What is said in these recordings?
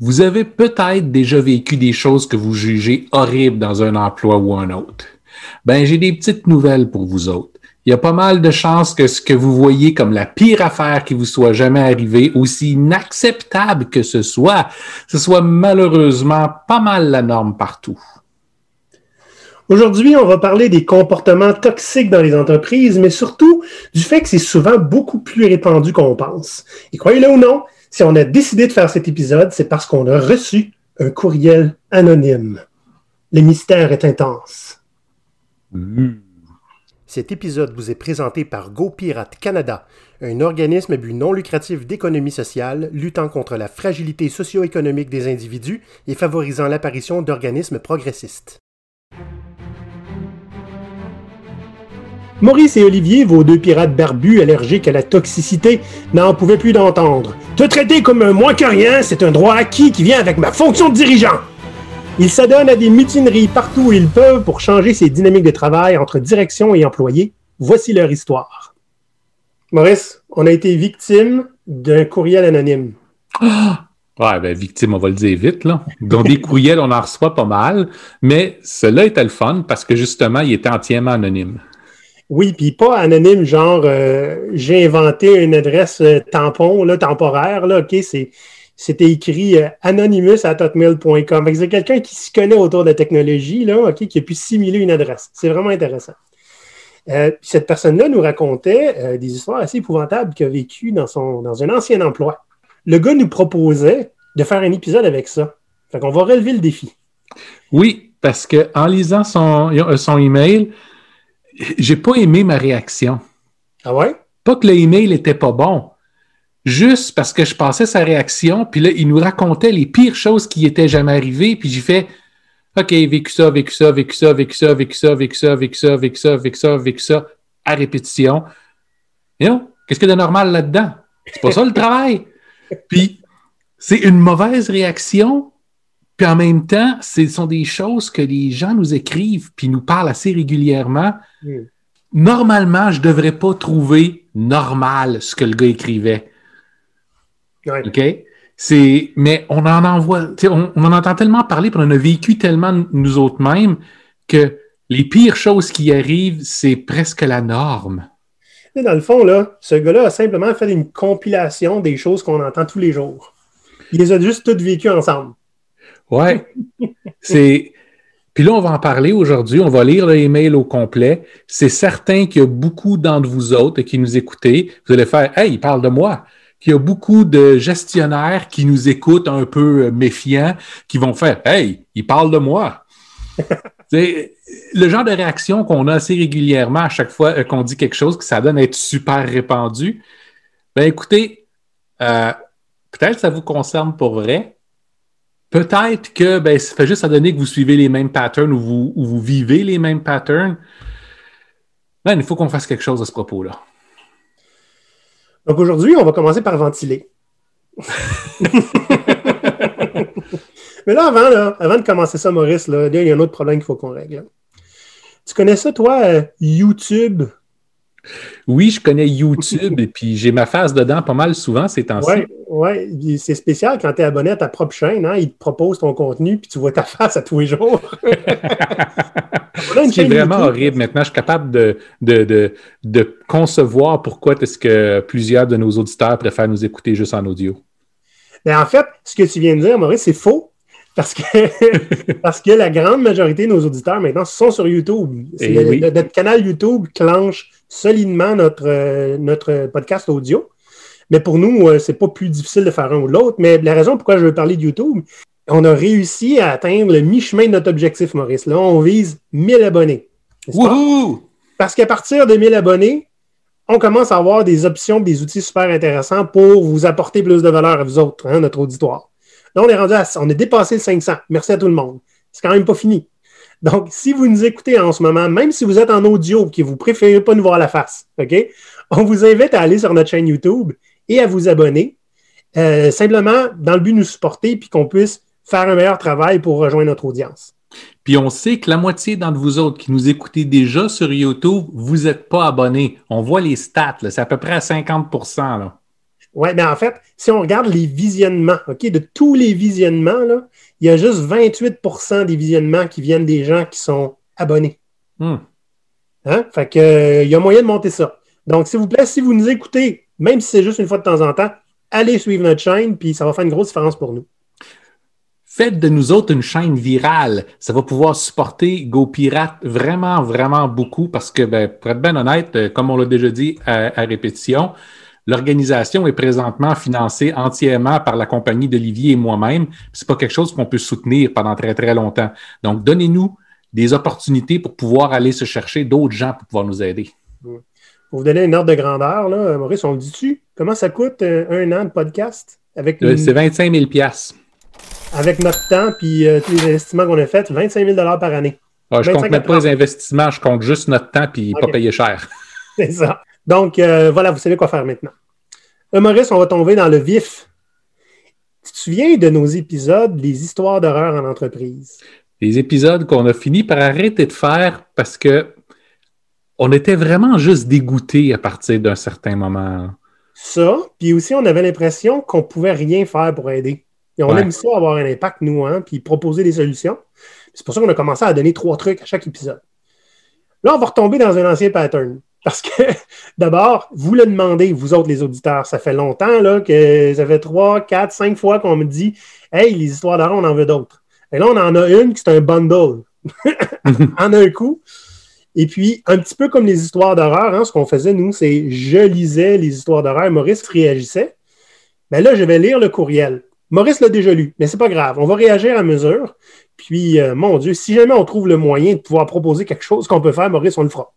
Vous avez peut-être déjà vécu des choses que vous jugez horribles dans un emploi ou un autre. Ben, j'ai des petites nouvelles pour vous autres. Il y a pas mal de chances que ce que vous voyez comme la pire affaire qui vous soit jamais arrivée, aussi inacceptable que ce soit, ce soit malheureusement pas mal la norme partout. Aujourd'hui, on va parler des comportements toxiques dans les entreprises, mais surtout du fait que c'est souvent beaucoup plus répandu qu'on pense. Et croyez-le ou non, si on a décidé de faire cet épisode, c'est parce qu'on a reçu un courriel anonyme. Le mystère est intense. Mmh. Cet épisode vous est présenté par GoPirate Canada, un organisme à but non lucratif d'économie sociale luttant contre la fragilité socio-économique des individus et favorisant l'apparition d'organismes progressistes. Maurice et Olivier, vos deux pirates barbus allergiques à la toxicité, n'en pouvaient plus d'entendre. Te traiter comme un moins que rien, c'est un droit acquis qui vient avec ma fonction de dirigeant. Ils s'adonnent à des mutineries partout où ils peuvent pour changer ces dynamiques de travail entre direction et employés. Voici leur histoire. Maurice, on a été victime d'un courriel anonyme. Ouais, ben, victime, on va le dire vite, là. Donc, des courriels, on en reçoit pas mal, mais cela était le fun parce que justement, il était entièrement anonyme. Oui, puis pas anonyme, genre euh, j'ai inventé une adresse euh, tampon, là, temporaire, là, OK, c'était écrit euh, anonymous à hotmail.com. C'est quelqu'un qui s'y connaît autour de la technologie, là, OK, qui a pu simuler une adresse. C'est vraiment intéressant. Euh, cette personne-là nous racontait des histoires assez épouvantables qu'il a vécues dans un ancien emploi. Le gars nous proposait de faire un épisode avec ça. Fait qu'on va relever le défi. Oui, parce qu'en lisant son, son email, j'ai pas aimé ma réaction. Ah ouais? Pas que le email était pas bon, juste parce que je passais sa réaction, puis là, il nous racontait les pires choses qui étaient jamais arrivées, puis j'ai fait OK, vécu ça, vécu ça, vécu ça, vécu ça, vécu ça, vécu ça, vécu ça, vécu ça, vécu ça, vécu ça, à répétition. Qu'est-ce qu'il y a de normal là-dedans? C'est pas ça le travail. Puis c'est une mauvaise réaction, puis en même temps, ce sont des choses que les gens nous écrivent puis nous parlent assez régulièrement. Normalement, je ne devrais pas trouver normal ce que le gars écrivait. OK? C'est, mais on en envoie, on, on, en entend tellement parler, puis on en a vécu tellement nous autres mêmes que les pires choses qui arrivent, c'est presque la norme. Et dans le fond, là, ce gars-là a simplement fait une compilation des choses qu'on entend tous les jours. Il les a juste toutes vécues ensemble. Ouais. c'est. Puis là, on va en parler aujourd'hui. On va lire l'email au complet. C'est certain qu'il y a beaucoup d'entre vous autres qui nous écoutez. Vous allez faire Hey, il parle de moi qu'il y a beaucoup de gestionnaires qui nous écoutent un peu méfiants, qui vont faire Hey, il parle de moi. C'est le genre de réaction qu'on a assez régulièrement à chaque fois qu'on dit quelque chose que ça donne à être super répandu. Ben écoutez, euh, peut-être que ça vous concerne pour vrai. Peut-être que ben, ça fait juste à donner que vous suivez les mêmes patterns ou vous, ou vous vivez les mêmes patterns. Ben, il faut qu'on fasse quelque chose à ce propos-là. Donc aujourd'hui, on va commencer par ventiler. Mais là, avant, là, avant de commencer ça, Maurice, là, il y a un autre problème qu'il faut qu'on règle. Tu connais ça, toi, euh, YouTube? Oui, je connais YouTube et puis j'ai ma face dedans pas mal souvent ces temps-ci. Oui, ouais. c'est spécial quand tu es abonné à ta propre chaîne. Hein, ils te proposent ton contenu puis tu vois ta face à tous les jours. c'est vraiment horrible. Maintenant, je suis capable de, de, de, de concevoir pourquoi est-ce que plusieurs de nos auditeurs préfèrent nous écouter juste en audio. Mais en fait, ce que tu viens de dire, Maurice, c'est faux. Parce que, parce que la grande majorité de nos auditeurs maintenant sont sur YouTube. Eh oui. Notre canal YouTube clenche solidement notre, euh, notre podcast audio. Mais pour nous, euh, c'est pas plus difficile de faire un ou l'autre. Mais la raison pourquoi je veux parler de YouTube, on a réussi à atteindre le mi-chemin de notre objectif, Maurice. Là, on vise 1000 abonnés. Wouhou! Parce qu'à partir de 1000 abonnés, on commence à avoir des options, des outils super intéressants pour vous apporter plus de valeur à vous autres, hein, notre auditoire. Là, on est rendu à, on a dépassé le 500. Merci à tout le monde. C'est quand même pas fini. Donc, si vous nous écoutez en ce moment, même si vous êtes en audio et que vous préférez pas nous voir la face, OK? On vous invite à aller sur notre chaîne YouTube et à vous abonner, euh, simplement dans le but de nous supporter puis qu'on puisse faire un meilleur travail pour rejoindre notre audience. Puis on sait que la moitié d'entre vous autres qui nous écoutez déjà sur YouTube, vous n'êtes pas abonnés. On voit les stats, c'est à peu près à 50 là. Oui, mais en fait, si on regarde les visionnements, OK, de tous les visionnements, là, il y a juste 28% des visionnements qui viennent des gens qui sont abonnés. Hmm. Hein? Fait que, euh, il y a moyen de monter ça. Donc, s'il vous plaît, si vous nous écoutez, même si c'est juste une fois de temps en temps, allez suivre notre chaîne, puis ça va faire une grosse différence pour nous. Faites de nous autres une chaîne virale. Ça va pouvoir supporter GoPirate vraiment, vraiment beaucoup parce que, ben, pour être bien honnête, euh, comme on l'a déjà dit à, répétition, l'organisation est présentement financée entièrement par la compagnie d'Olivier et moi-même. C'est pas quelque chose qu'on peut soutenir pendant très, très longtemps. Donc, donnez-nous des opportunités pour pouvoir aller se chercher d'autres gens pour pouvoir nous aider. Pour vous donner une ordre de grandeur, là, Maurice, on le dit-tu? Comment ça coûte un, an de podcast? Avec euh, C'est 25 000 avec notre temps puis euh, tous les investissements qu'on a faits, 25 000 par année. Ah, je ne compte même pas les investissements, je compte juste notre temps puis pas payer cher. C'est ça. Donc, euh, voilà, vous savez quoi faire maintenant. Maurice, on va tomber dans le vif. Tu te souviens de nos épisodes, les histoires d'horreur en entreprise? Les épisodes qu'on a fini par arrêter de faire parce que on était vraiment juste dégoûtés à partir d'un certain moment. Ça, puis aussi on avait l'impression qu'on pouvait rien faire pour aider. Et on aime ça avoir un impact, nous, hein, puis proposer des solutions. C'est pour ça qu'on a commencé à donner trois trucs à chaque épisode. Là, on va retomber dans un ancien pattern. Parce que, d'abord, vous le demandez, vous autres, les auditeurs. Ça fait longtemps là, que ça fait trois, quatre, cinq fois qu'on me dit Hey, les histoires d'horreur, on en veut d'autres. Et là, on en a une qui est un bundle. en un coup. Et puis, un petit peu comme les histoires d'horreur, hein, ce qu'on faisait, nous, c'est je lisais les histoires d'horreur, Maurice réagissait. Mais ben là, je vais lire le courriel. Maurice l'a déjà lu, mais c'est pas grave. On va réagir à mesure. Puis, euh, mon Dieu, si jamais on trouve le moyen de pouvoir proposer quelque chose qu'on peut faire, Maurice, on le fera.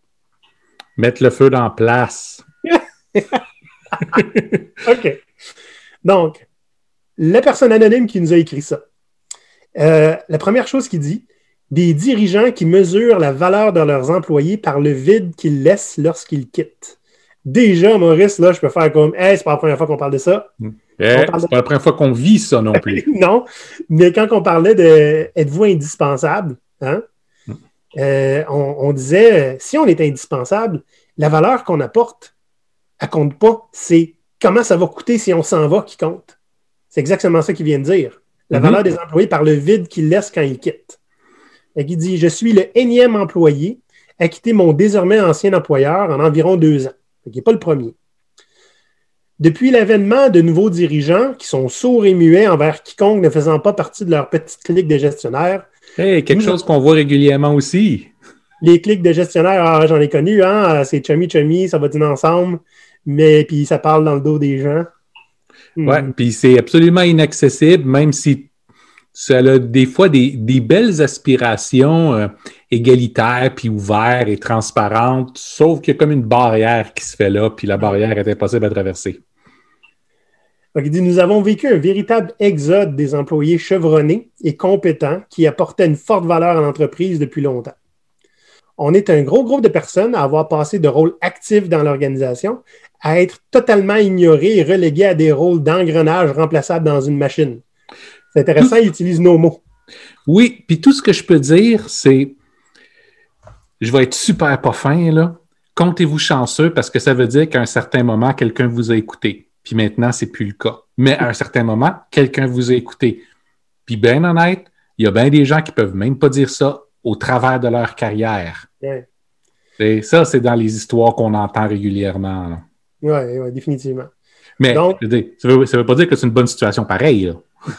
Mettre le feu dans place. OK. Donc, la personne anonyme qui nous a écrit ça. Euh, la première chose qu'il dit, des dirigeants qui mesurent la valeur de leurs employés par le vide qu'ils laissent lorsqu'ils quittent. Déjà, Maurice, là, je peux faire comme, hey, c'est pas la première fois qu'on parle de ça. Hmm. Eh, c'est pas la première fois qu'on vit ça non plus. non, mais quand on parlait de êtes-vous indispensable, hein? Euh, on, disait si on est indispensable, la valeur qu'on apporte, elle compte pas. C'est comment ça va coûter si on s'en va qui compte. C'est exactement ça qu'il vient de dire. La mm-hmm. valeur des employés par le vide qu'ils laissent quand ils quittent. il dit Je suis le énième employé à quitter mon désormais ancien employeur en environ deux ans. Il n'est pas le premier. Depuis l'avènement de nouveaux dirigeants qui sont sourds et muets envers quiconque ne faisant pas partie de leur petite clique de gestionnaires. Hey, quelque chose qu'on voit régulièrement aussi. Les clics de gestionnaires, ah, j'en ai connu, hein, c'est chummy chummy, ça va dîner ensemble, mais puis ça parle dans le dos des gens. Oui, hmm. puis c'est absolument inaccessible, même si ça a des fois des, belles aspirations euh, égalitaires, puis ouvertes et transparentes, sauf qu'il y a comme une barrière qui se fait là, puis la barrière est impossible à traverser. Il dit Nous avons vécu un véritable exode des employés chevronnés et compétents qui apportaient une forte valeur à l'entreprise depuis longtemps. On est un gros groupe de personnes à avoir passé de rôles actifs dans l'organisation à être totalement ignorés et relégués à des rôles d'engrenage remplaçables dans une machine. C'est intéressant, il utilise nos mots. Oui, puis tout ce que je peux dire, c'est je vais être super pas fin, là. Comptez-vous chanceux parce que ça veut dire qu'à un certain moment, quelqu'un vous a écouté. Puis maintenant, c'est plus le cas. Mais à un certain moment, quelqu'un vous a écouté. Puis bien honnête, il y a bien des gens qui peuvent même pas dire ça au travers de leur carrière. Et ça, c'est dans les histoires qu'on entend régulièrement. Oui, ouais, définitivement. Mais ça ne veut, pas dire que c'est une bonne situation pareille.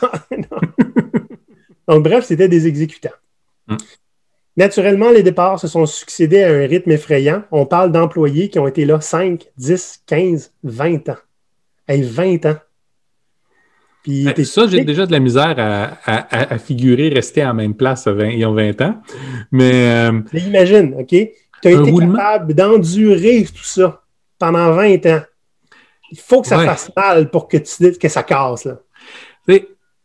Donc, bref, c'était des exécutants. Hmm. Naturellement, les départs se sont succédés à un rythme effrayant. On parle d'employés qui ont été là 5, 10, 15, 20 ans. Hey, 20 ans. Puis, ça, j'ai déjà de la misère à, figurer rester à la même place il y a 20 ans. Mais, euh, imagine, OK? Tu as été capable d'endurer tout ça pendant 20 ans. Il faut que ça fasse mal pour que, tu, que ça casse. Là.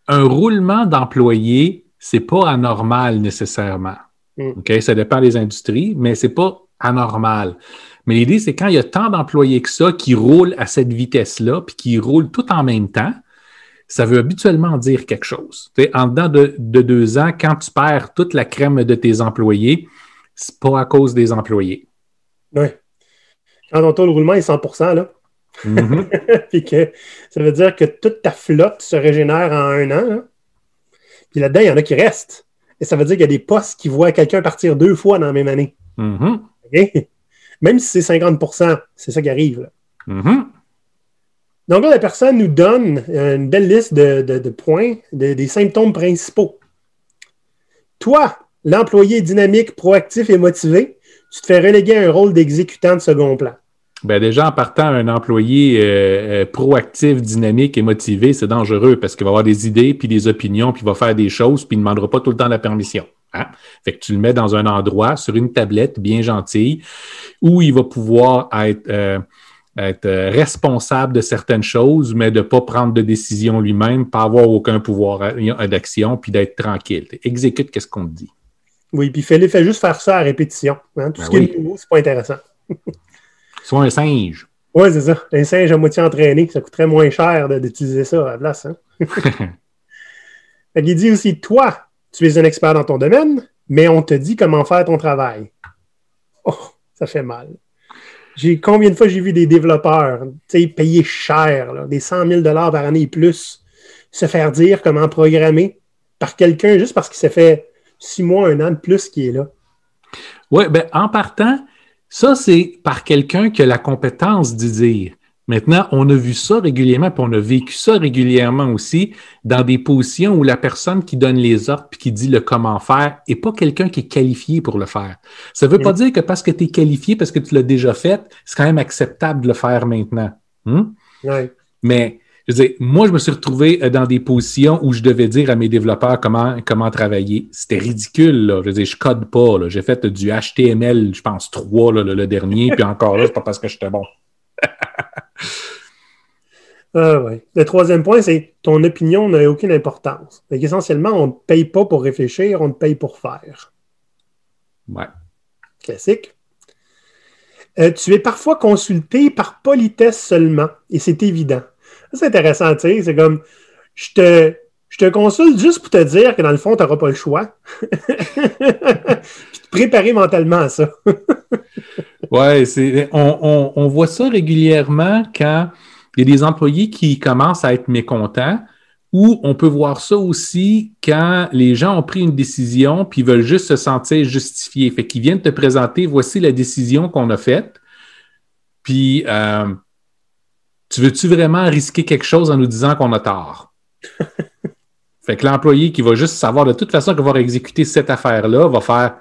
Un roulement d'employés, c'est pas anormal nécessairement. Mm. Ça dépend des industries, mais c'est pas anormal. Mais l'idée, c'est quand il y a tant d'employés que ça qui roulent à cette vitesse-là, puis qui roulent tout en même temps, ça veut habituellement dire quelque chose. en dedans de, deux ans, quand tu perds toute la crème de tes employés, c'est pas à cause des employés. Oui. Quand ton taux de roulement est 100 là, Mm-hmm. Puis que ça veut dire que toute ta flotte se régénère en un an. Puis là-dedans, il y en a qui restent. Et ça veut dire qu'il y a des postes qui voient quelqu'un partir deux fois dans la même année. Mm-hmm. Même si c'est 50% c'est ça qui arrive. Mm-hmm. Donc là, la personne nous donne euh, une belle liste de, points, des symptômes principaux. Toi, l'employé dynamique, proactif et motivé, tu te fais reléguer à un rôle d'exécutant de second plan. Ben déjà, en partant, un employé euh, euh, proactif, dynamique et motivé, c'est dangereux parce qu'il va avoir des idées, puis des opinions, puis il va faire des choses, puis il ne demandera pas tout le temps la permission. Hein? Fait que tu le mets dans un endroit, sur une tablette bien gentille, où il va pouvoir être être euh, responsable de certaines choses, mais de ne pas prendre de décision lui-même, pas avoir aucun pouvoir euh, d'action, puis d'être tranquille. Exécute qu'est-ce qu'on te dit. Oui, puis fais, fait juste faire ça à répétition. Hein. Tout ben ce qui est nouveau, c'est pas intéressant. Sois un singe. Oui, c'est ça. Un singe à moitié entraîné, ça coûterait moins cher d'utiliser ça à la place. Hein? Il dit aussi, toi, tu es un expert dans ton domaine, mais on te dit comment faire ton travail. Oh, ça fait mal. J'ai combien de fois j'ai vu des développeurs payer cher, des 100 000 par année et plus, se faire dire comment programmer par quelqu'un juste parce qu'il s'est fait six mois, un an de plus qui est là. Oui, ben en partant, ça, c'est par quelqu'un qui a la compétence d'y dire. Maintenant, on a vu ça régulièrement, puis on a vécu ça régulièrement aussi dans des positions où la personne qui donne les ordres puis qui dit le comment faire n'est pas quelqu'un qui est qualifié pour le faire. Ça ne veut pas dire que parce que tu es qualifié, parce que tu l'as déjà fait, c'est quand même acceptable de le faire maintenant. Hmm? Mais je veux moi, je me suis retrouvé euh, dans des positions où je devais dire à mes développeurs comment, comment travailler. C'était ridicule. Là. Je veux dire, je code pas. J'ai fait du HTML, je pense, 3 le, le, dernier, puis encore là, c'est pas parce que j'étais bon. Ah Le troisième point, c'est ton opinion n'a aucune importance. essentiellement, on ne paye pas pour réfléchir, on te paye pour faire. Ouais. Classique. Euh, tu es parfois consulté par politesse seulement, et c'est évident. C'est intéressant, tu sais, c'est comme je te, je te consulte juste pour te dire que dans le fond, tu n'auras pas le choix. Puis te préparer mentalement à ça. on, on, voit ça régulièrement quand il y a des employés qui commencent à être mécontents ou on peut voir ça aussi quand les gens ont pris une décision puis veulent juste se sentir justifiés. Fait qu'ils viennent te présenter, voici la décision qu'on a faite. Puis, euh, tu veux-tu vraiment risquer quelque chose en nous disant qu'on a tort? fait que l'employé qui va juste savoir de toute façon qu'il va exécuter cette affaire-là va faire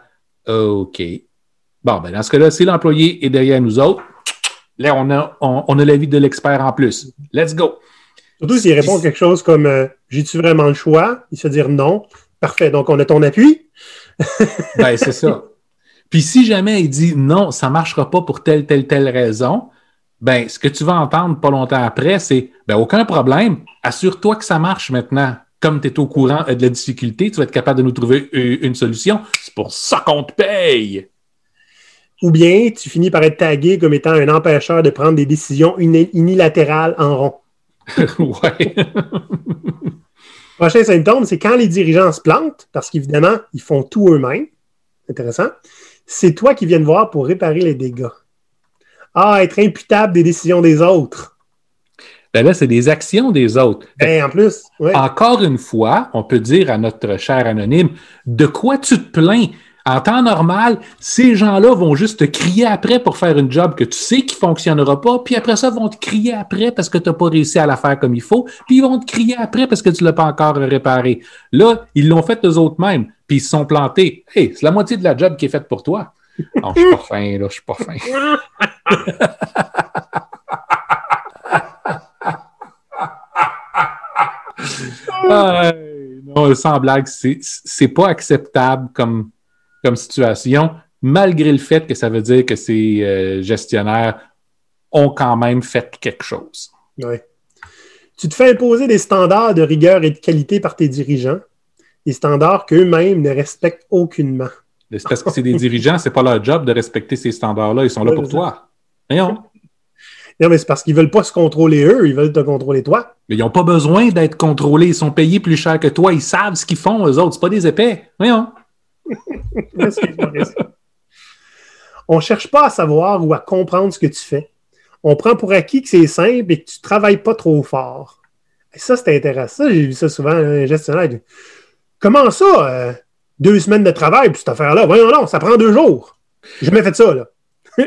OK. Bon, ben dans ce cas-là, si l'employé est derrière nous autres, Là, on a, on, a l'avis de l'expert en plus. Let's go. Surtout s'il répond quelque chose comme euh, J'ai-tu vraiment le choix? Il se dire non. Parfait. Donc, on a ton appui. ben, c'est ça. Puis si jamais il dit non, ça ne marchera pas pour telle, telle, telle raison, ben, ce que tu vas entendre pas longtemps après, c'est ben, aucun problème. Assure-toi que ça marche maintenant. Comme tu es au courant de la difficulté, tu vas être capable de nous trouver une solution. C'est pour ça qu'on te paye ou bien tu finis par être tagué comme étant un empêcheur de prendre des décisions unilatérales en rond. ouais. Prochain symptôme, c'est quand les dirigeants se plantent, parce qu'évidemment, ils font tout eux-mêmes. Intéressant. C'est toi qui viens de voir pour réparer les dégâts. Ah, être imputable des décisions des autres. Ben là, c'est des actions des autres. Ben, en plus, Encore une fois, on peut dire à notre cher anonyme, de quoi tu te plains? En temps normal, ces gens-là vont juste te crier après pour faire une job que tu sais qui ne fonctionnera pas, puis après ça, vont te crier après parce que tu n'as pas réussi à la faire comme il faut, puis ils vont te crier après parce que tu ne l'as pas encore réparé. Là, ils l'ont fait eux autres mêmes, puis ils se sont plantés. Hey, c'est la moitié de la job qui est faite pour toi. Non, je suis pas fin, là, je suis pas fin. non, sans blague, c'est pas acceptable comme comme situation, malgré le fait que ça veut dire que ces euh, gestionnaires ont quand même fait quelque chose. Oui. Tu te fais imposer des standards de rigueur et de qualité par tes dirigeants, des standards qu'eux-mêmes ne respectent aucunement. C'est parce que c'est des dirigeants, c'est pas leur job de respecter ces standards-là. Ils sont là pour toi. Voyons. Non, mais c'est parce qu'ils veulent pas se contrôler eux, ils veulent te contrôler toi. Mais ils n'ont pas besoin d'être contrôlés. Ils sont payés plus cher que toi. Ils savent ce qu'ils font, eux autres. C'est pas des épais. Voyons. On ne cherche pas à savoir ou à comprendre ce que tu fais. on prend pour acquis que c'est simple et que tu ne travailles pas trop fort. Et ça, c'est intéressant. J'ai vu ça souvent, un gestionnaire. Comment ça, euh, deux semaines de travail, puis cette affaire-là? Voyons, non, ça prend deux jours. J'ai jamais fait ça, là.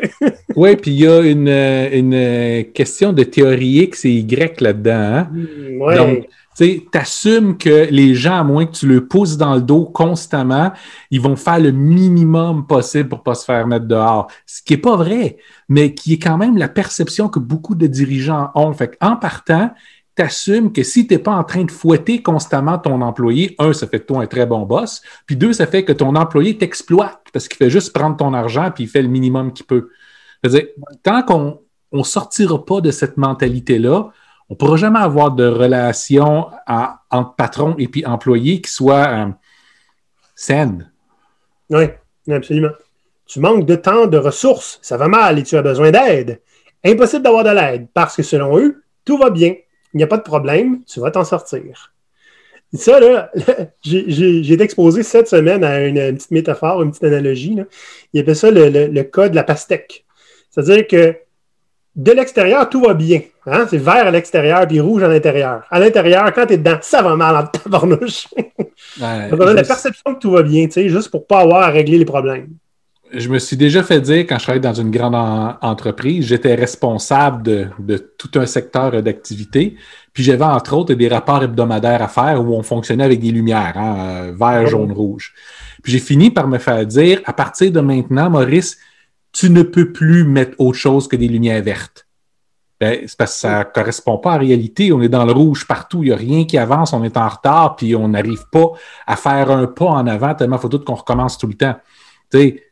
oui, puis il y a une, euh, une, euh, question de théorie X et Y là-dedans. Hein? Hmm, ouais. Tu assumes que les gens, à moins que tu le pousses dans le dos constamment, ils vont faire le minimum possible pour pas se faire mettre dehors. Ce qui est pas vrai, mais qui est quand même la perception que beaucoup de dirigeants ont. Fait en partant, tu assumes que si tu n'es pas en train de fouetter constamment ton employé, un, ça fait de toi un très bon boss, puis deux, ça fait que ton employé t'exploite parce qu'il fait juste prendre ton argent puis il fait le minimum qu'il peut. -dire, tant qu'on ne sortira pas de cette mentalité-là, on ne pourra jamais avoir de relation entre patron et puis employé qui soit euh, saine. Oui, absolument. Tu manques de temps, de ressources, ça va mal et tu as besoin d'aide. Impossible d'avoir de l'aide parce que selon eux, tout va bien. Il n'y a pas de problème, tu vas t'en sortir. Ça, là, j'ai été exposé cette semaine à une, petite métaphore, une petite analogie. Il appelle ça le, le cas de la pastèque. C'est-à-dire que de l'extérieur, tout va bien. Hein? C'est vert à l'extérieur puis rouge à l'intérieur. À l'intérieur, quand tu es dedans, ça va mal en tabarnouche. Ouais, la perception que tout va bien, juste pour ne pas avoir à régler les problèmes. Je me suis déjà fait dire, quand je travaillais dans une grande entreprise, j'étais responsable de, tout un secteur d'activité. Puis j'avais entre autres des rapports hebdomadaires à faire où on fonctionnait avec des lumières, hein, euh, vert, jaune, rouge. Puis j'ai fini par me faire dire, à partir de maintenant, Maurice, tu ne peux plus mettre autre chose que des lumières vertes. Ben, c'est parce que ça ne correspond pas à la réalité. On est dans le rouge partout, il n'y a rien qui avance, on est en retard, puis on n'arrive pas à faire un pas en avant tellement il faut tout qu'on recommence tout le temps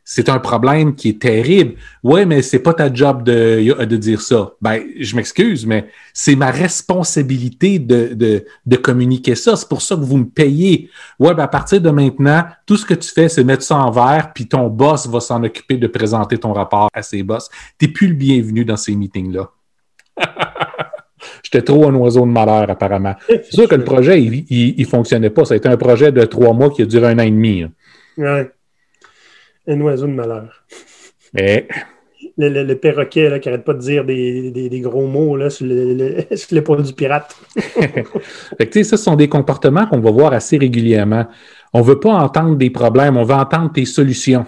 c'est un problème qui est terrible. Oui, mais c'est pas ta job de, de dire ça. Ben, je m'excuse, mais c'est ma responsabilité de, de, communiquer ça. C'est pour ça que vous me payez. Ouais, ben à partir de maintenant, tout ce que tu fais, c'est mettre ça en vert, puis ton boss va s'en occuper de présenter ton rapport à ses boss. Tu n'es plus le bienvenu dans ces meetings-là. J'étais trop un oiseau de malheur, apparemment. C'est sûr que le projet, il, ne fonctionnait pas. Ça a été un projet de trois mois qui a duré un an et demi. Ouais. Un oiseau de malheur. Mais... Le, perroquet là, qui n'arrête pas de dire des, gros mots là, sur l'épaule du pirate. fait que, ça, ce sont des comportements qu'on va voir assez régulièrement. On ne veut pas entendre des problèmes, on veut entendre tes solutions.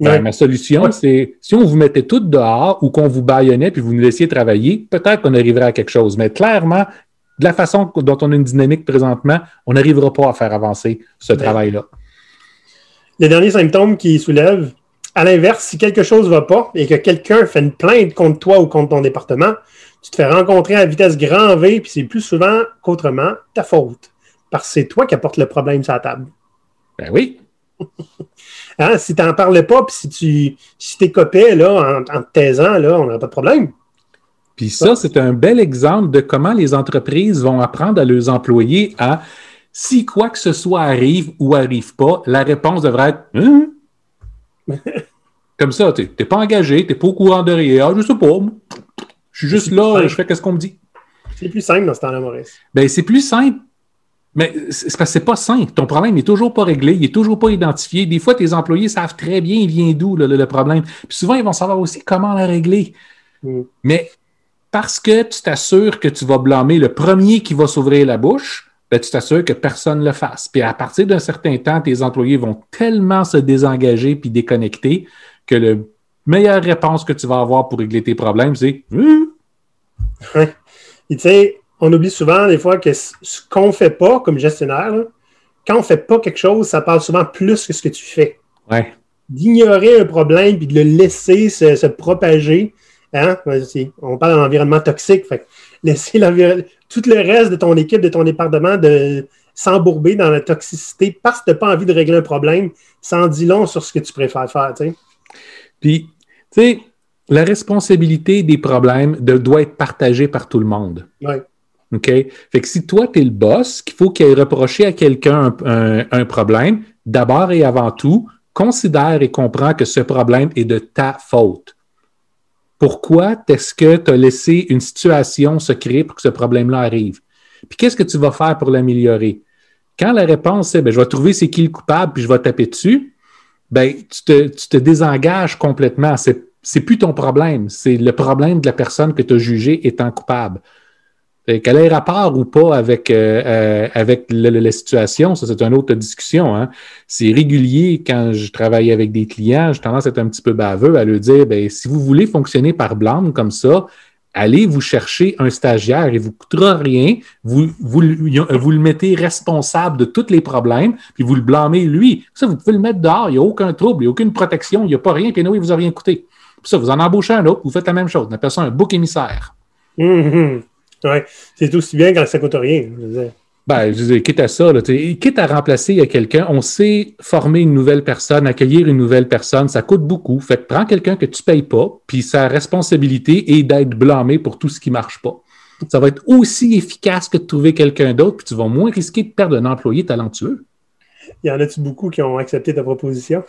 Ben, ma solution, c'est si on vous mettait toutes dehors ou qu'on vous baillonnait puis vous nous laissiez travailler, peut-être qu'on arriverait à quelque chose. Mais clairement, de la façon dont on a une dynamique présentement, on n'arrivera pas à faire avancer ce travail-là. Les derniers symptômes qui soulèvent, à l'inverse, si quelque chose ne va pas et que quelqu'un fait une plainte contre toi ou contre ton département, tu te fais rencontrer à vitesse grand V, puis c'est plus souvent qu'autrement ta faute. Parce que c'est toi qui apportes le problème sur la table. Ben oui. hein, si tu n'en parlais pas, puis si tu si t'es là, en, en te taisant, là, on n'a pas de problème. Puis ça, c'est un bel exemple de comment les entreprises vont apprendre à leurs employés à si quoi que ce soit arrive ou arrive pas, la réponse devrait être hein? Comme ça, tu n'es pas engagé, tu n'es pas au courant de rien. Ah, je sais pas. Je suis juste là, je fais ce qu'on me dit. C'est plus simple dans ce temps-là, Maurice. Ben, c'est plus simple. Mais c'est parce que c'est pas simple. Ton problème n'est toujours pas réglé, il n'est toujours pas identifié. Des fois, tes employés savent très bien il vient d'où le, problème. Puis souvent, ils vont savoir aussi comment le régler. Mm. Mais parce que tu t'assures que tu vas blâmer le premier qui va s'ouvrir la bouche, ben, tu t'assures que personne ne le fasse. Puis à partir d'un certain temps, tes employés vont tellement se désengager puis déconnecter que la meilleure réponse que tu vas avoir pour régler tes problèmes, c'est hum. tu sais, on oublie souvent des fois que ce qu'on ne fait pas comme gestionnaire, quand on ne fait pas quelque chose, ça parle souvent plus que ce que tu fais. Ouais. D'ignorer un problème puis de le laisser se, propager. Hein? On parle d'environnement toxique. Fait laisser tout le reste de ton équipe, de ton département, de s'embourber dans la toxicité parce que tu n'as pas envie de régler un problème, sans dit long sur ce que tu préfères faire. Puis, tu sais, la responsabilité des problèmes doit être partagée par tout le monde. Oui. OK? Fait que si toi, tu es le boss, qu'il faut qu'il ait reproché à quelqu'un un problème, d'abord et avant tout, considère et comprends que ce problème est de ta faute. Pourquoi est-ce que tu as laissé une situation se créer pour que ce problème-là arrive? Puis qu'est-ce que tu vas faire pour l'améliorer? Quand la réponse est ben, je vais trouver c'est qui le coupable puis je vais taper dessus, ben, tu, te, désengages complètement. C'est c'est plus ton problème, c'est le problème de la personne que tu as jugée étant coupable. Qu'elle ait rapport ou pas avec, euh, euh, avec la situation, ça c'est une autre discussion. Hein. C'est régulier quand je travaille avec des clients, j'ai tendance à être un petit peu baveux à leur dire ben, si vous voulez fonctionner par blâme comme ça, allez vous chercher un stagiaire, il ne vous coûtera rien, vous, vous, vous, le mettez responsable de tous les problèmes, puis vous le blâmez lui. Ça, vous pouvez le mettre dehors, il n'y a aucun trouble, il n'y a aucune protection, il n'y a pas rien, puis non, il ne vous a rien coûté. Puis ça, vous en embauchez un autre, vous faites la même chose. On appelle ça un bouc émissaire. Hum, Ouais. C'est aussi bien quand ça coûte rien. Je ben, je dis, quitte à ça, là, quitte à remplacer quelqu'un, on sait former une nouvelle personne, accueillir une nouvelle personne, ça coûte beaucoup. Fait que prends quelqu'un que tu ne payes pas, puis sa responsabilité est d'être blâmé pour tout ce qui ne marche pas. Ça va être aussi efficace que de trouver quelqu'un d'autre, puis tu vas moins risquer de perdre un employé talentueux. Y en a-tu beaucoup qui ont accepté ta proposition?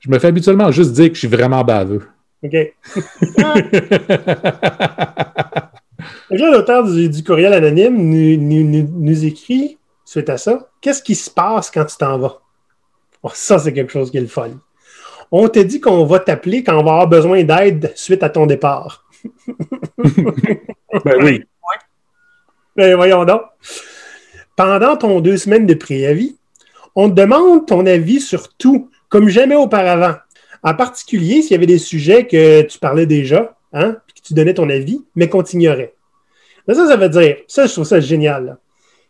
Je me fais habituellement juste dire que je suis vraiment baveux. OK. l'auteur du, courriel anonyme nous, écrit, suite à ça, qu'est-ce qui se passe quand tu t'en vas? Oh, ça, c'est quelque chose qui est le fun. On t'a dit qu'on va t'appeler quand on va avoir besoin d'aide suite à ton départ. ben oui. Ben voyons donc. Pendant ton deux semaines de préavis, on te demande ton avis sur tout, comme jamais auparavant. En particulier, s'il y avait des sujets que tu parlais déjà, hein, que tu donnais ton avis, mais qu'on t'ignorait. Ça, ça veut dire, ça, je trouve ça génial.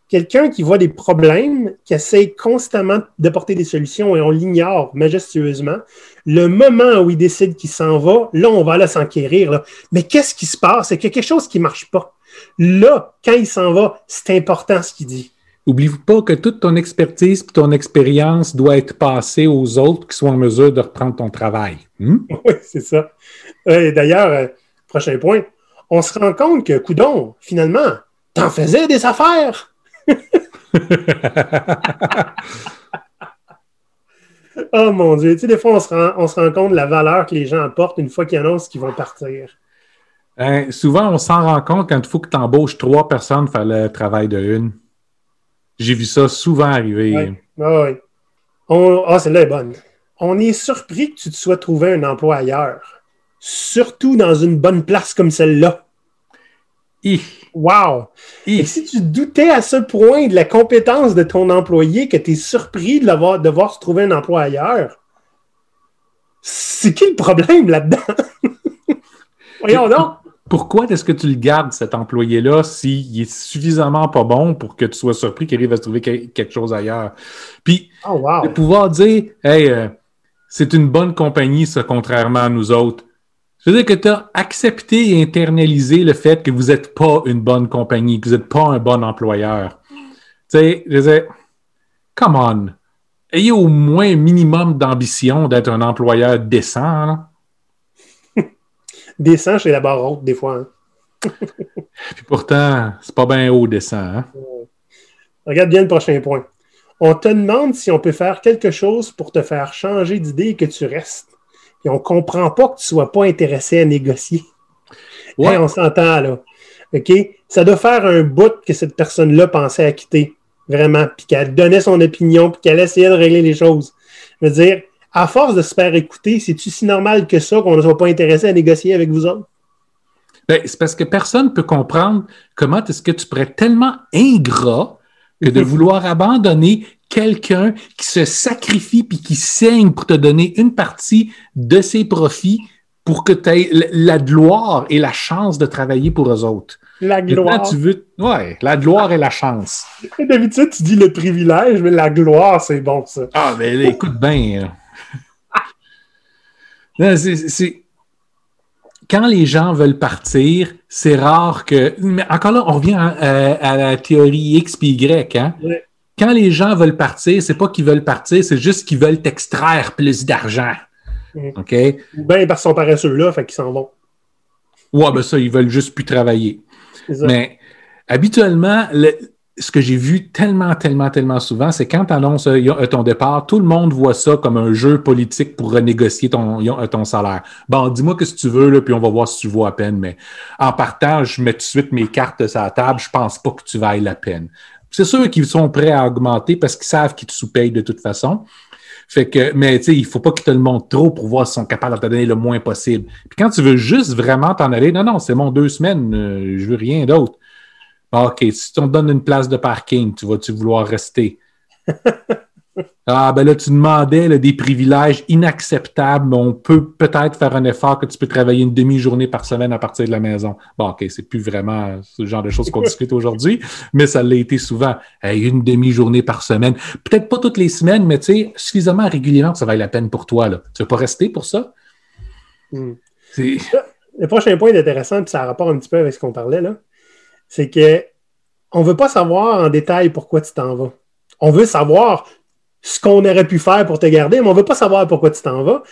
Quelqu'un qui voit des problèmes, qui essaie constamment d'apporter des solutions et on l'ignore majestueusement. Le moment où il décide qu'il s'en va, là, on va aller s'enquérir. Mais qu'est-ce qui se passe? C'est qu'il y a quelque chose qui ne marche pas. Là, quand il s'en va, c'est important ce qu'il dit. Oublie pas que toute ton expertise et ton expérience doit être passée aux autres qui sont en mesure de reprendre ton travail. Hmm? Oui, c'est ça. D'ailleurs, euh, prochain point, on se rend compte que, coudon, finalement, t'en faisais des affaires. oh mon Dieu, tu sais, des fois, on se, rend, compte de la valeur que les gens apportent une fois qu'ils annoncent qu'ils vont partir. Hein, souvent, on s'en rend compte quand il faut que tu embauches trois personnes pour faire le travail de une. J'ai vu ça souvent arriver. Oui, oui. Ah, celle-là est bonne. On est surpris que tu te sois trouvé un emploi ailleurs surtout dans une bonne place comme celle-là. Wow! Et si tu doutais à ce point de la compétence de ton employé que tu es surpris de, de devoir se trouver un emploi ailleurs, c'est qui le problème là-dedans? Voyons donc! Pourquoi est-ce que tu le gardes, cet employé-là, s'il est suffisamment pas bon pour que tu sois surpris qu'il arrive à se trouver quelque chose ailleurs? Puis, oh, de pouvoir dire, hey, euh, c'est une bonne compagnie, ça, contrairement à nous autres. Je veux dire que tu as accepté et internalisé le fait que vous n'êtes pas une bonne compagnie, que vous n'êtes pas un bon employeur. Tu sais, je veux come on. Ayez au moins un minimum d'ambition d'être un employeur décent. décent chez la barre haute, des fois. Hein. Puis pourtant, c'est pas bien haut décent. Hein? Regarde bien le prochain point. On te demande si on peut faire quelque chose pour te faire changer d'idée et que tu restes et on comprend pas que tu sois pas intéressé à négocier. Ouais. on s'entend là. OK? Ça doit faire un bout que cette personne-là pensait à quitter. Vraiment. Puis qu'elle donnait son opinion, puis qu'elle essayait de régler les choses. Je veux dire, à force de se faire écouter, c'est-tu si normal que ça qu'on ne soit pas intéressé à négocier avec vous autres? Ben, c'est parce que personne ne peut comprendre comment est-ce que tu pourrais être tellement ingrat que de vouloir abandonner quelqu'un qui se sacrifie puis qui saigne pour te donner une partie de ses profits pour que tu aies la gloire et la chance de travailler pour eux autres. La gloire. tu veux... Ouais, la gloire et la chance. D'habitude, tu dis le privilège, mais la gloire, c'est bon, ça. Ah, mais écoute bien. c'est quand les gens veulent partir, c'est rare que. Mais encore là, on revient à, la théorie X puis Y. Hein? Quand les gens veulent partir, c'est pas qu'ils veulent partir, c'est juste qu'ils veulent extraire plus d'argent. OK? Ben, parce qu'ils sont paresseux là, fait qu'ils s'en vont. Ouais, ben ça, ils veulent juste plus travailler. Mais habituellement, le, ce que j'ai vu tellement, tellement, tellement souvent, c'est quand tu annonces euh, euh, ton départ, tout le monde voit ça comme un jeu politique pour renégocier ton, euh, salaire. Bon, dis-moi que tu veux, là, puis on va voir si tu vaux à peine. Mais en partant, je mets tout de suite mes cartes sur la table, je pense pas que tu vailles la peine. C'est sûr qu'ils sont prêts à augmenter parce qu'ils savent qu'ils te sous-payent de toute façon. Fait que, mais tu sais, il faut pas qu'ils te le montrent trop pour voir s'ils sont capables de te donner le moins possible. Puis quand tu veux juste vraiment t'en aller, non, non, c'est mon deux semaines, euh, je veux rien d'autre. OK, si on te donne une place de parking, tu vas-tu vouloir rester? Ah, ben là, tu demandais des privilèges inacceptables, mais on peut peut-être faire un effort que tu peux travailler une demi-journée par semaine à partir de la maison. Bon, OK, c'est plus vraiment ce genre de choses qu'on discute aujourd'hui, mais ça l'a été souvent. une demi-journée par semaine. Peut-être pas toutes les semaines, mais tu sais, suffisamment régulièrement que ça vaille la peine pour toi. Là. Tu veux pas rester pour ça? Hmm. Le prochain point est intéressant, puis ça rapporte un petit peu avec ce qu'on parlait, là. C'est que on veut pas savoir en détail pourquoi tu t'en vas. On veut savoir ce qu'on aurait pu faire pour te garder, mais on ne veut pas savoir pourquoi tu t'en vas.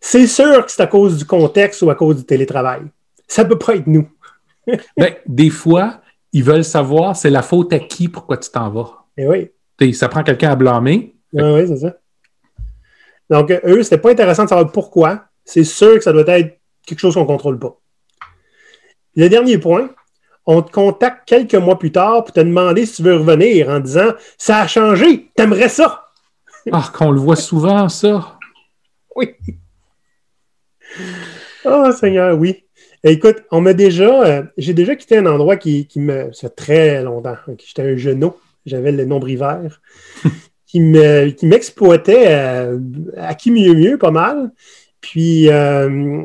C'est sûr que c'est à cause du contexte ou à cause du télétravail. Ça ne peut pas être nous. ben, des fois, ils veulent savoir c'est la faute à qui pourquoi tu t'en vas. Et eh oui. ça prend quelqu'un à blâmer. Ah oui, c'est ça. Donc, eux, c'était pas intéressant de savoir pourquoi. C'est sûr que ça doit être quelque chose qu'on ne contrôle pas. Le dernier point, on te contacte quelques mois plus tard pour te demander si tu veux revenir en disant Ça a changé, t'aimerais ça. Ah, qu'on le voit souvent, ça. Oui. Oh, Seigneur, oui. Écoute, on m'a déjà. Euh, j'ai déjà quitté un endroit qui, me. Ça fait très longtemps. J'étais un genou. J'avais le nombril vert. qui m'exploitait euh, à qui mieux mieux, pas mal. Puis, euh,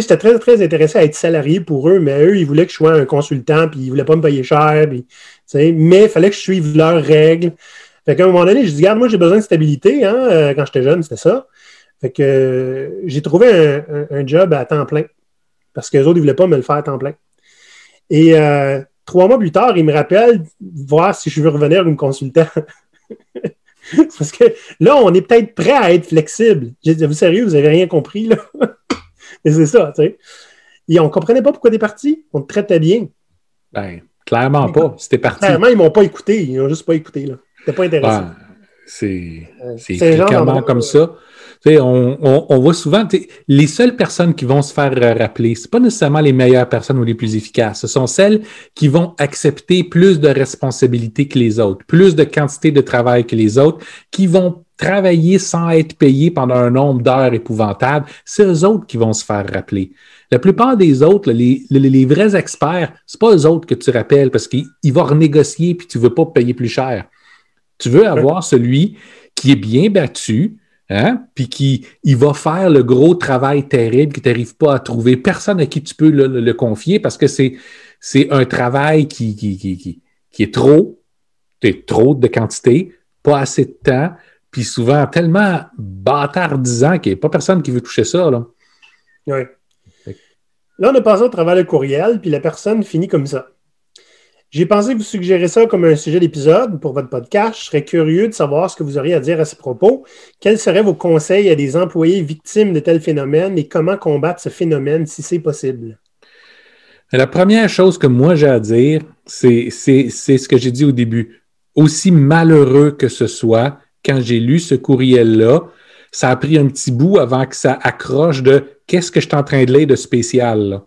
j'étais très, très intéressé à être salarié pour eux, mais eux, ils voulaient que je sois un consultant, puis ils voulaient pas me payer cher. mais il fallait que je suive leurs règles. Fait qu'à un moment donné, je dis, regarde, moi, j'ai besoin de stabilité. Hein, euh, quand j'étais jeune, c'était ça. Fait que euh, j'ai trouvé un, job à temps plein. Parce qu'eux autres, ils ne voulaient pas me le faire à temps plein. Et euh, trois mois plus tard, ils me rappellent voir si je veux revenir comme consultant. parce que là, on est peut-être prêt à être flexible. J'ai dit, vous sérieux, vous n'avez rien compris, là? Et c'est ça, tu sais. Et on ne comprenait pas pourquoi t'es parti. On te traitait bien. Ben, clairement pas. C'était parti. Clairement, ils m'ont pas écouté. Ils n'ont juste pas écouté, là. C'était pas intéressant. c'est fréquemment comme ça. On, on, on, voit souvent, les seules personnes qui vont se faire euh, rappeler, ce pas nécessairement les meilleures personnes ou les plus efficaces, ce sont celles qui vont accepter plus de responsabilités que les autres, plus de quantité de travail que les autres, qui vont travailler sans être payés pendant un nombre d'heures épouvantable. C'est eux autres qui vont se faire rappeler. La plupart des autres, les, les, vrais experts, c'est pas eux autres que tu rappelles parce qu'ils vont renégocier puis tu veux pas payer plus cher. Tu veux avoir celui qui est bien battu, hein, puis qui il va faire le gros travail terrible que tu n'arrives pas à trouver. Personne à qui tu peux le, confier parce que c'est, c'est un travail qui, qui, qui, qui est trop, trop de quantité, pas assez de temps, puis souvent tellement bâtardisant qu'il n'y a pas personne qui veut toucher ça. Là. Oui. Là, on a passé au travers le courriel, puis la personne finit comme ça. J'ai pensé vous suggérer ça comme un sujet d'épisode pour votre podcast. Je serais curieux de savoir ce que vous auriez à dire à ce propos. Quels seraient vos conseils à des employés victimes de tels phénomènes et comment combattre ce phénomène si c'est possible? La première chose que moi j'ai à dire, c'est ce que j'ai dit au début. Aussi malheureux que ce soit, quand j'ai lu ce courriel-là, ça a pris un petit bout avant que ça accroche de qu'est-ce que je suis en train de lire de spécial.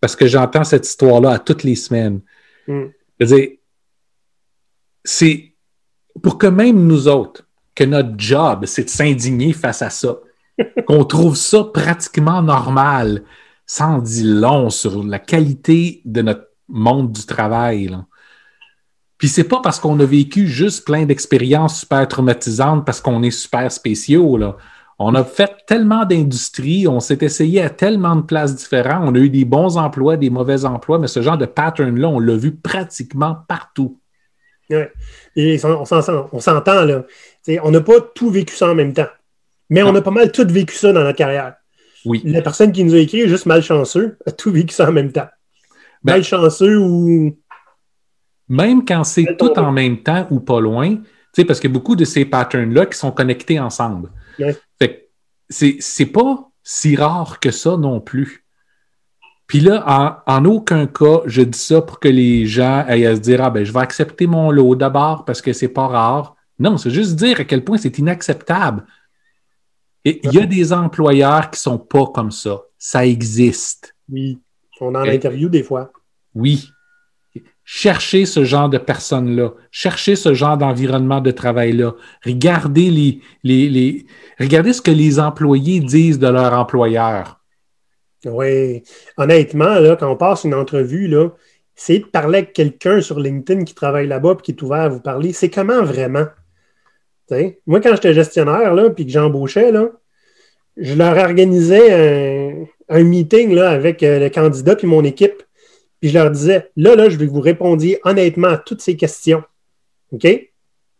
Parce que j'entends cette histoire-là à toutes les semaines. C'est pour que même nous autres, que notre job, c'est de s'indigner face à ça, qu'on trouve ça pratiquement normal, sans dit long sur la qualité de notre monde du travail. Là. Puis c'est pas parce qu'on a vécu juste plein d'expériences super traumatisantes, parce qu'on est super spéciaux. Là. On a fait tellement d'industries, on s'est essayé à tellement de places différentes, on a eu des bons emplois, des mauvais emplois, mais ce genre de pattern-là, on l'a vu pratiquement partout. Oui. Et on s'entend, là. on n'a pas tout vécu ça en même temps. Mais on a pas mal tout vécu ça dans notre carrière. Oui. La personne qui nous a écrit est juste malchanceux, a tout vécu ça en même temps. Ben, malchanceux ou. Même quand c'est tout en même temps ou pas loin, parce qu'il y a beaucoup de ces patterns-là qui sont connectés ensemble. C'est pas si rare que ça non plus. Puis là, en, aucun cas, je dis ça pour que les gens aillent à se dire Ah ben, je vais accepter mon lot d'abord parce que c'est pas rare. Non, c'est juste dire à quel point c'est inacceptable. Et il y a des employeurs qui sont pas comme ça. Ça existe. Oui. On en interview des fois. Oui. Cherchez ce genre de personnes-là, cherchez ce genre d'environnement de travail-là, regardez, les, regardez ce que les employés disent de leur employeur. Oui, honnêtement, là, quand on passe une entrevue, là, c'est de parler avec quelqu'un sur LinkedIn qui travaille là-bas et qui est ouvert à vous parler. C'est comment vraiment? moi, quand j'étais gestionnaire puis que j'embauchais, je leur organisais un, meeting là, avec euh, le candidat puis mon équipe puis je leur disais, là, là, je vais que vous répondiez honnêtement à toutes ces questions. OK?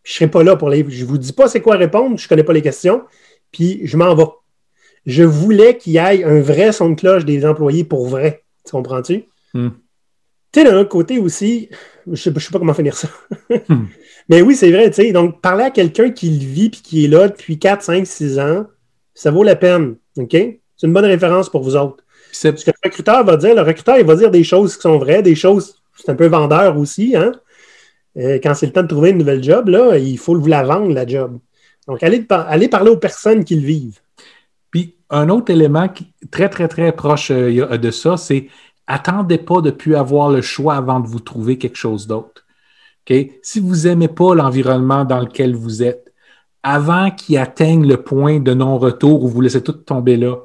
je ne serai pas là pour les. Je ne vous dis pas c'est quoi répondre, je ne connais pas les questions, puis je m'en vais. Je voulais qu'il y ait un vrai son de cloche des employés pour vrai. Tu comprends-tu? Hmm. Tu sais, d'un autre côté aussi, je ne sais, pas comment finir ça. Hmm. Mais oui, c'est vrai, tu sais. Donc, parler à quelqu'un qui le vit puis qui est là depuis 4, 5, 6 ans, ça vaut la peine. OK? C'est une bonne référence pour vous autres. Ce que le recruteur va dire, le recruteur, il va dire des choses qui sont vraies, des choses, c'est un peu vendeur aussi, hein? Euh, quand c'est le temps de trouver une nouvelle job, là, il faut vous la vendre, la job. Donc, allez, parler aux personnes qui le vivent. Puis, un autre élément qui, très, très, très proche euh, de ça, c'est attendez pas de plus avoir le choix avant de vous trouver quelque chose d'autre. Si vous n'aimez pas l'environnement dans lequel vous êtes, avant qu'il atteigne le point de non-retour où vous laissez tout tomber là,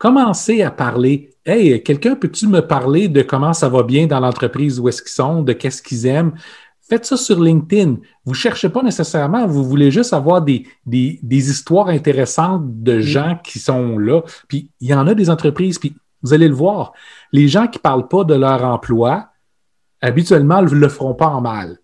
commencez à parler. Hey, quelqu'un peut-tu me parler de comment ça va bien dans l'entreprise, où est-ce qu'ils sont, de qu'est-ce qu'ils aiment? Faites ça sur LinkedIn. Vous ne cherchez pas nécessairement, vous voulez juste avoir des, des, histoires intéressantes de gens qui sont là. Puis il y en a des entreprises, puis vous allez le voir. Les gens qui ne parlent pas de leur emploi, habituellement, ne le feront pas en mal.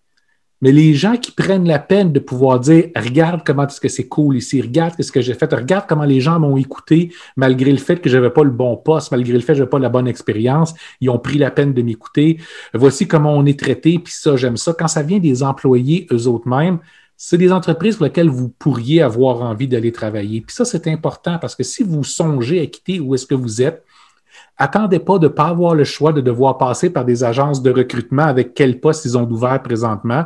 Les gens qui prennent la peine de pouvoir dire Regarde comment est-ce que c'est cool ici, regarde ce que j'ai fait, regarde comment les gens m'ont écouté malgré le fait que je n'avais pas le bon poste, malgré le fait que je n'avais pas la bonne expérience, ils ont pris la peine de m'écouter. Voici comment on est traité, puis ça, j'aime ça. Quand ça vient des employés eux autres mêmes, c'est des entreprises pour lesquelles vous pourriez avoir envie d'aller travailler. Puis ça, c'est important parce que si vous songez à quitter où est-ce que vous êtes, attendez pas de ne pas avoir le choix de devoir passer par des agences de recrutement avec quel poste ils ont ouvert présentement,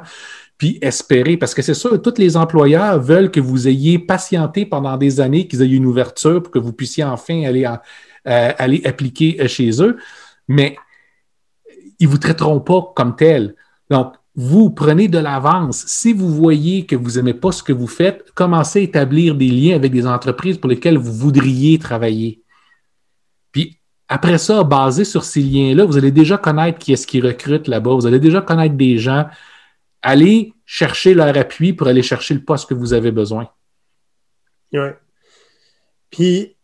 puis espérer, parce que c'est sûr, tous les employeurs veulent que vous ayez patienté pendant des années, qu'ils aient une ouverture pour que vous puissiez enfin aller, euh, aller appliquer euh, chez eux, mais ils ne vous traiteront pas comme tel. Donc, vous prenez de l'avance. Si vous voyez que vous n'aimez pas ce que vous faites, commencez à établir des liens avec des entreprises pour lesquelles vous voudriez travailler. Après ça, basé sur ces liens-là, vous allez déjà connaître qui est-ce qui recrute là-bas. Vous allez déjà connaître des gens. Allez chercher leur appui pour aller chercher le poste que vous avez besoin. Oui. Puis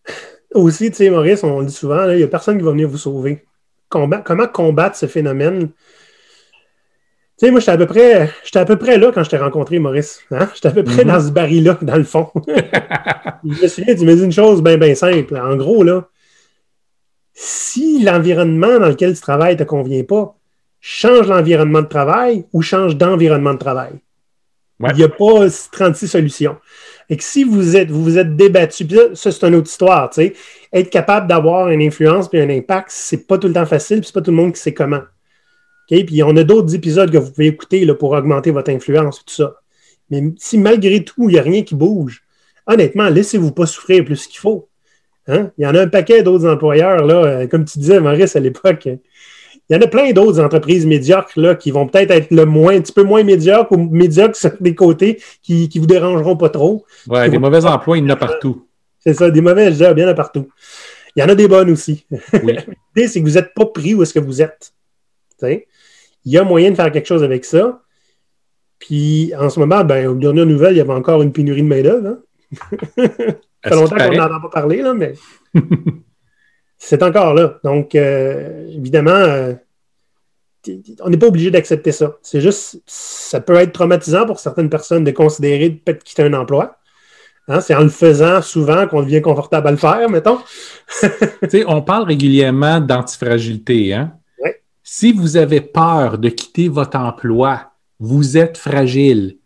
aussi, tu sais, Maurice, on le dit souvent, il n'y a personne qui va venir vous sauver. comment combattre ce phénomène? Tu sais, moi, j'étais à peu près, j'étais à peu près là quand je t'ai rencontré, Maurice. Hein? J'étais à peu près mm-hmm. dans ce baril-là, dans le fond. je me souviens, tu me dis une chose bien, bien simple. En gros, là, si l'environnement dans lequel tu travailles ne te convient pas, change l'environnement de travail ou change d'environnement de travail. Il n'y a pas 36 solutions. Et que si vous êtes, vous, vous êtes débattu, ça, c'est une autre histoire, tu sais. Être capable d'avoir une influence et un impact, c'est pas tout le temps facile, puis c'est pas tout le monde qui sait comment. OK? Puis on a d'autres épisodes que vous pouvez écouter là, pour augmenter votre influence, tout ça. Mais si malgré tout, il n'y a rien qui bouge, honnêtement, laissez-vous pas souffrir plus qu'il faut. Hein? Il y en a un paquet d'autres employeurs, là, euh, comme tu disais, Maurice, à l'époque. Il y en a plein d'autres entreprises médiocres là, qui vont peut-être être le moins, un petit peu moins médiocres ou médiocres sur des côtés qui ne vous dérangeront pas trop. Oui, des mauvais emplois, il y en a partout. C'est ça, des mauvais jobs, il y en a partout. Il y en a des bonnes aussi. Oui. L'idée, c'est que vous n'êtes pas pris où est-ce que vous êtes. Il y a moyen de faire quelque chose avec ça. Puis en ce moment, ben, aux dernières nouvelles, il y avait encore une pénurie de main-d'œuvre. Hein? Ça fait longtemps qu'on n'en a pas parlé, là, mais c'est encore là. Donc, euh, évidemment, euh, on n'est pas obligé d'accepter ça. C'est juste, ça peut être traumatisant pour certaines personnes de considérer de peut-être quitter un emploi. Hein, c'est en le faisant souvent qu'on devient confortable à le faire, mettons. on parle régulièrement d'antifragilité. Hein? Si vous avez peur de quitter votre emploi, vous êtes fragile.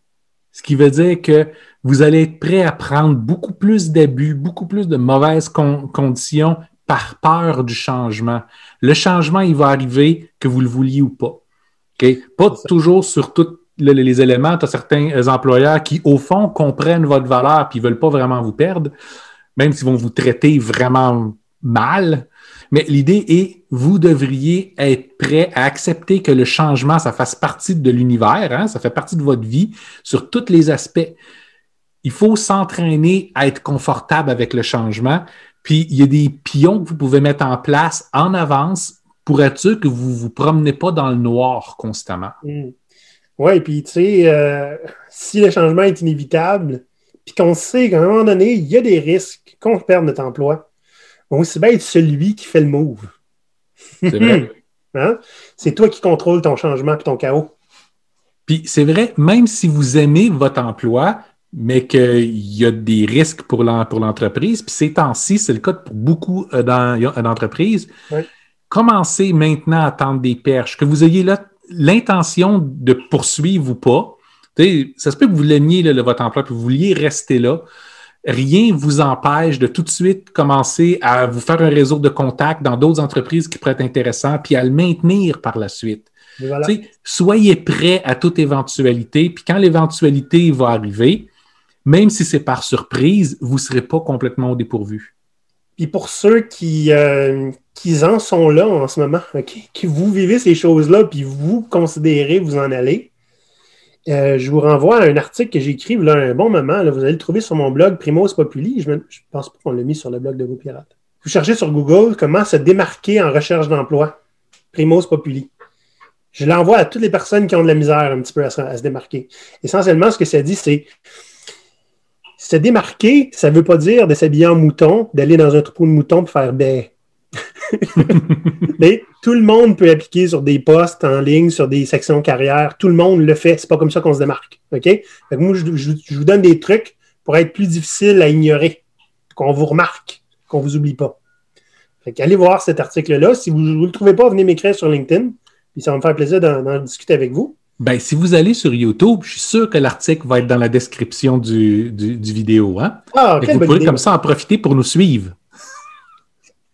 Ce qui veut dire que vous allez être prêt à prendre beaucoup plus d'abus, beaucoup plus de mauvaises conditions par peur du changement. Le changement, il va arriver que vous le vouliez ou pas. Pas toujours sur tous les éléments. Tu as certains employeurs qui, au fond, comprennent votre valeur et ne veulent pas vraiment vous perdre, même s'ils vont vous traiter vraiment mal. Mais l'idée est, vous devriez être prêt à accepter que le changement, ça fasse partie de l'univers, hein, ça fait partie de votre vie sur tous les aspects. Il faut s'entraîner à être confortable avec le changement. Puis, il y a des pions que vous pouvez mettre en place en avance pour être sûr que vous ne vous promenez pas dans le noir constamment. Mm. Oui, puis tu sais, euh, si le changement est inévitable, puis qu'on sait qu'à un moment donné, il y a des risques qu'on perde notre emploi, on aussi bien être celui qui fait le move. C'est vrai. Hein? C'est toi qui contrôles ton changement et ton chaos. Puis c'est vrai, même si vous aimez votre emploi, mais qu'il y a des risques pour l'entreprise, puis ces temps-ci, c'est le cas pour beaucoup euh, d'entreprises, Oui. commencez maintenant à tendre des perches, que vous ayez là l'intention de poursuivre ou pas. Ça se peut que vous l'aimiez, votre emploi, puis vous vouliez rester là. Rien ne vous empêche de tout de suite commencer à vous faire un réseau de contacts dans d'autres entreprises qui pourraient être intéressants, puis à le maintenir par la suite. Voilà. Soyez prêt à toute éventualité, puis quand l'éventualité va arriver, même si c'est par surprise, vous ne serez pas complètement au dépourvu. Puis pour ceux qui, euh, qui en sont là en ce moment, qui vous vivez ces choses-là, puis vous considérez vous en aller, euh, je vous renvoie à un article que j'ai écrit là, un bon moment. vous allez le trouver sur mon blog Primos Populi. Je ne pense pas qu'on l'a mis sur le blog de Go Pirate. Vous cherchez sur Google comment se démarquer en recherche d'emploi. Primos Populi. Je l'envoie à toutes les personnes qui ont de la misère un petit peu à se, à se démarquer. Essentiellement, ce que ça dit, c'est se démarquer, ça ne veut pas dire de s'habiller en mouton, d'aller dans un troupeau de moutons pour faire ben. Mais tout le monde peut appliquer sur des postes en ligne, sur des sections carrière. Tout le monde le fait. C'est pas comme ça qu'on se démarque. OK? Fait que moi, je, je- je vous donne des trucs pour être plus difficile à ignorer, qu'on vous remarque, qu'on vous oublie pas. Fait allez voir cet article-là. Si vous ne le trouvez pas, venez m'écrire sur LinkedIn. Puis ça va me faire plaisir d'en discuter avec vous. Ben, si vous allez sur YouTube, je suis sûr que l'article va être dans la description du, du, du vidéo. Hein? Ah, vous pourrez idée. comme ça en profiter pour nous suivre.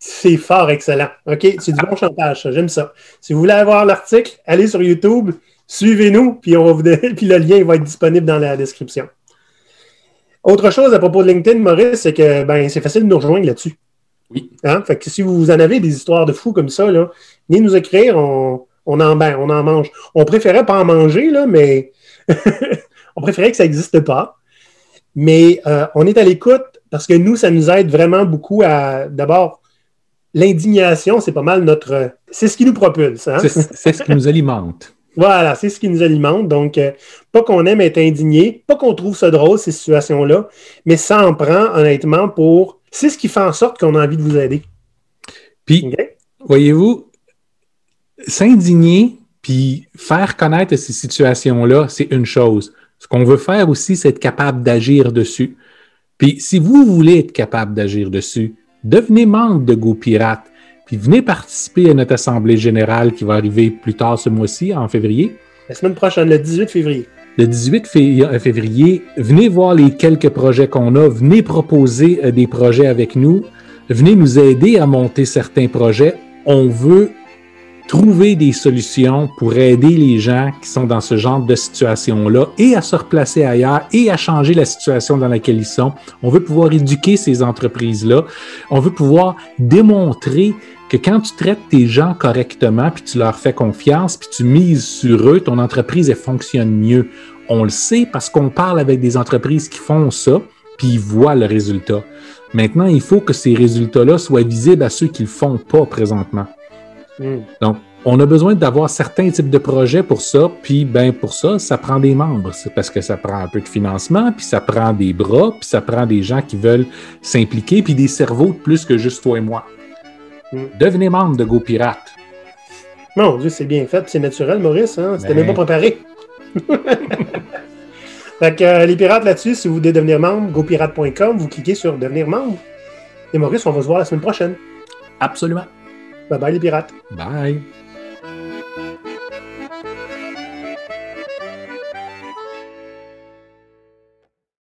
C'est fort excellent. OK, c'est du bon chantage, ça. J'aime ça. Si vous voulez avoir l'article, allez sur YouTube, suivez-nous, puis on va vous donner, puis le lien va être disponible dans la description. Autre chose à propos de LinkedIn, Maurice, c'est que ben, c'est facile de nous rejoindre là-dessus. Oui. Hein? Fait que si vous en avez des histoires de fous comme ça, là, venez nous écrire, on, on en, ben, on en mange. On préférait pas en manger, là, mais on préférait que ça n'existe pas. Mais euh, on est à l'écoute parce que nous, ça nous aide vraiment beaucoup à d'abord l'indignation, c'est pas mal notre. C'est ce qui nous propulse. Hein? C'est ce qui nous alimente. Voilà, c'est ce qui nous alimente. Donc, euh, pas qu'on aime être indigné, pas qu'on trouve ça drôle, ces situations-là, mais ça en prend, honnêtement, pour. C'est ce qui fait en sorte qu'on a envie de vous aider. Puis, voyez-vous, s'indigner puis faire connaître ces situations-là, c'est une chose. Ce qu'on veut faire aussi, c'est être capable d'agir dessus. Puis, si vous voulez être capable d'agir dessus, devenez membre de Go Pirate, puis venez participer à notre assemblée générale qui va arriver plus tard ce mois-ci, en février. La semaine prochaine, le 18 février. Le 18 fé- février, venez voir les quelques projets qu'on a, venez proposer euh, des projets avec nous, venez nous aider à monter certains projets. On veut trouver des solutions pour aider les gens qui sont dans ce genre de situation-là et à se replacer ailleurs et à changer la situation dans laquelle ils sont. On veut pouvoir éduquer ces entreprises-là. On veut pouvoir démontrer que quand tu traites tes gens correctement, puis tu leur fais confiance, puis tu mises sur eux, ton entreprise, elle fonctionne mieux. On le sait parce qu'on parle avec des entreprises qui font ça, puis ils voient le résultat. Maintenant, il faut que ces résultats-là soient visibles à ceux qui ne le font pas présentement. Hmm. Donc, on a besoin d'avoir certains types de projets pour ça, puis ben pour ça, ça prend des membres. C'est parce que ça prend un peu de financement, puis ça prend des bras, puis ça prend des gens qui veulent s'impliquer, puis des cerveaux de plus que juste toi et moi. Mm. Devenez membre de Go Pirate. Mon Dieu, c'est bien fait, puis c'est naturel, Maurice. Hein? C'était Ben. même pas préparé. fait que euh, les pirates là-dessus, si vous voulez devenir membre, gopirate.com, vous cliquez sur devenir membre. Et Maurice, on va se voir la semaine prochaine. Absolument. Bye bye les pirates. Bye.